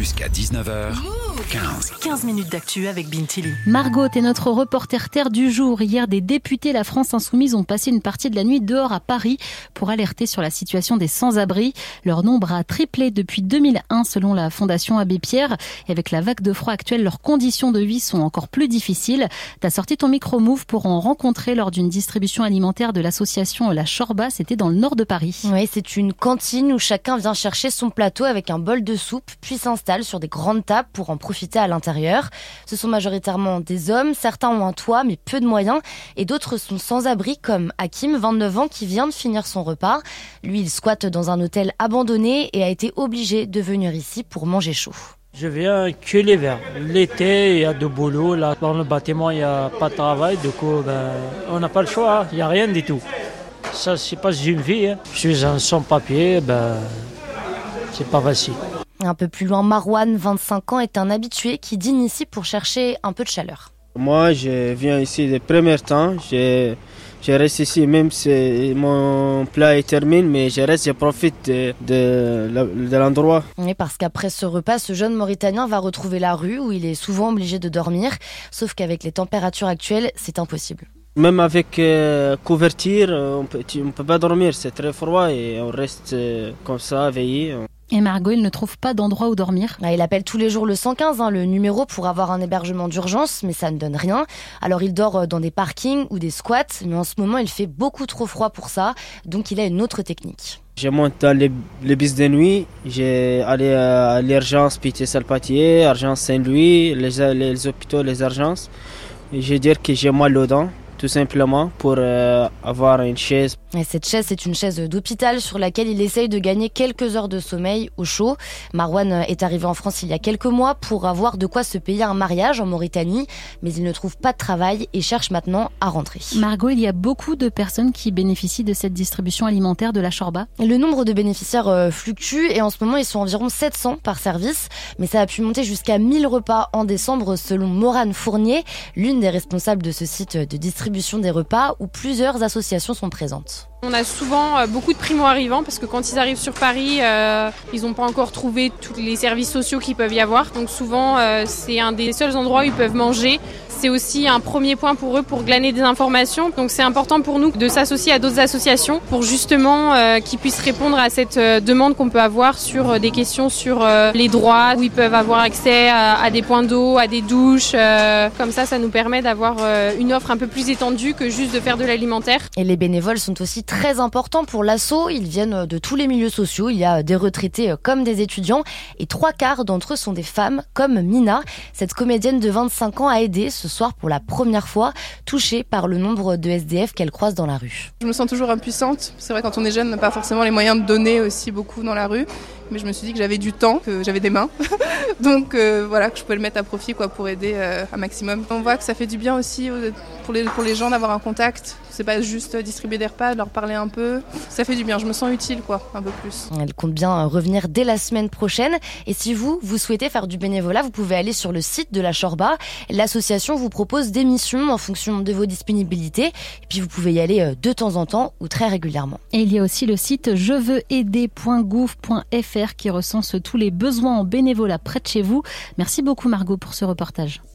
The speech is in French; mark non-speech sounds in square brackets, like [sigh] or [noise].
Jusqu'à 19h, 15. 15 minutes d'actu avec Bintili. Margot est notre reporter terre du jour. Hier, des députés La France Insoumise ont passé une partie de la nuit dehors à Paris pour alerter sur la situation des sans-abri. Leur nombre a triplé depuis 2001 selon la Fondation Abbé Pierre. Et avec la vague de froid actuelle, leurs conditions de vie sont encore plus difficiles. T'as sorti ton micro-move pour en rencontrer lors d'une distribution alimentaire de l'association La Chorba. C'était dans le nord de Paris. Oui, c'est une cantine où chacun vient chercher son plateau avec un bol de soupe, puis s'installe sur des grandes tables pour en profiter à l'intérieur. Ce sont majoritairement des hommes, certains ont un toit mais peu de moyens, et d'autres sont sans abri comme Hakim, 29 ans, qui vient de finir son repas. Lui, il squatte dans un hôtel abandonné et a été obligé de venir ici pour manger chaud. Je viens que l'hiver. L'été, il y a de boulot. Là, dans le bâtiment, il n'y a pas de travail. Du coup, ben, on n'a pas le choix. Il n'y a rien du tout. Ça, c'est pas une vie. Hein. Je suis sans-papier. Ben, c'est pas facile. Un peu plus loin, Marwan, 25 ans, est un habitué qui dîne ici pour chercher un peu de chaleur. Moi, je viens ici les premiers temps. Je, je reste ici même si mon plat est terminé, mais je reste, je profite de, de, l'endroit. Oui, parce qu'après ce repas, ce jeune Mauritanien va retrouver la rue où il est souvent obligé de dormir. Sauf qu'avec les températures actuelles, c'est impossible. Même avec euh, couverture, on ne peut pas dormir, c'est très froid et on reste euh, comme ça, veillé. Et Margot, il ne trouve pas d'endroit où dormir. Ah, il appelle tous les jours le 115, hein, le numéro pour avoir un hébergement d'urgence, mais ça ne donne rien. Alors il dort euh, dans des parkings ou des squats, mais en ce moment il fait beaucoup trop froid pour ça, donc il a une autre technique. Je monte dans les, les bus de nuit, j'ai allé à l'urgence Pitié-Salpatier, Urgence Saint-Louis, les, les, hôpitaux, les urgences. Je vais dire que j'ai mal aux dents tout simplement pour euh, avoir une chaise. Et cette chaise, c'est une chaise d'hôpital sur laquelle il essaye de gagner quelques heures de sommeil au chaud. Marwan est arrivé en France il y a quelques mois pour avoir de quoi se payer un mariage en Mauritanie, mais il ne trouve pas de travail et cherche maintenant à rentrer. Margot, il y a beaucoup de personnes qui bénéficient de cette distribution alimentaire de la Chorba. Le nombre de bénéficiaires euh, fluctue et en ce moment ils sont environ 700 par service, mais ça a pu monter jusqu'à 1000 repas en décembre selon Morane Fournier, l'une des responsables de ce site de distribution des repas où plusieurs associations sont présentes. On a souvent euh, beaucoup de primo-arrivants parce que quand ils arrivent sur Paris, euh, ils n'ont pas encore trouvé tous les services sociaux qu'il peuvent y avoir. Donc souvent, euh, c'est un des seuls endroits où ils peuvent manger. C'est aussi un premier point pour eux pour glaner des informations. Donc c'est important pour nous de s'associer à d'autres associations pour justement qu'ils puissent répondre à cette demande qu'on peut avoir sur des questions sur les droits, où ils peuvent avoir accès à, des points d'eau, à des douches. comme ça, ça nous permet d'avoir une offre un peu plus étendue que juste de faire de l'alimentaire. Et les bénévoles sont aussi très important pour l'assaut. Ils viennent de tous les milieux sociaux. Il y a des retraités comme des étudiants et trois quarts d'entre eux sont des femmes comme Mina. Cette comédienne de 25 ans a aidé soir pour la première fois, touchée par le nombre de SDF qu'elle croise dans la rue. Je me sens toujours impuissante. C'est vrai quand on est jeune, on n'a pas forcément les moyens de donner aussi beaucoup dans la rue mais je me suis dit que j'avais du temps, que j'avais des mains, [laughs] donc euh, voilà que je pouvais le mettre à profit quoi pour aider euh, un maximum. On voit que ça fait du bien aussi euh, pour les pour les gens d'avoir un contact. C'est pas juste distribuer des repas, leur parler un peu. Ça fait du bien. Je me sens utile quoi, un peu plus. Elle compte bien revenir dès la semaine prochaine. Et si vous vous souhaitez faire du bénévolat, vous pouvez aller sur le site de la Chorba. L'association vous propose des missions en fonction de vos disponibilités. Et puis vous pouvez y aller de temps en temps ou très régulièrement. Et il y a aussi le site qui recense tous les besoins en bénévolat près de chez vous. Merci beaucoup Margot pour ce reportage.